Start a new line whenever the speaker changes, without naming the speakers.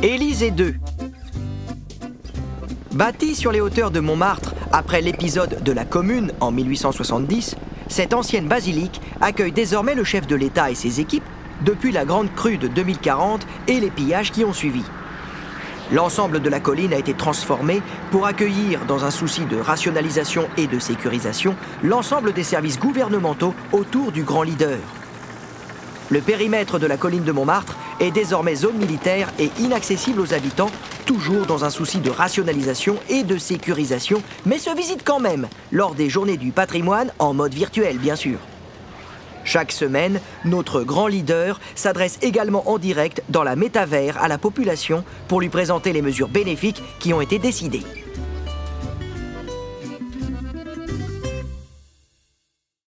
Élysée 2. Bâtie sur les hauteurs de Montmartre après l'épisode de la Commune en 1870, cette ancienne basilique accueille désormais le chef de l'État et ses équipes depuis la grande crue de 2040 et les pillages qui ont suivi. L'ensemble de la colline a été transformé pour accueillir, dans un souci de rationalisation et de sécurisation, l'ensemble des services gouvernementaux autour du grand leader. Le périmètre de la colline de Montmartre est désormais zone militaire et inaccessible aux habitants, toujours dans un souci de rationalisation et de sécurisation, mais se visite quand même lors des journées du patrimoine en mode virtuel bien sûr. Chaque semaine, notre grand leader s'adresse également en direct dans la métavers à la population pour lui présenter les mesures bénéfiques qui ont été décidées.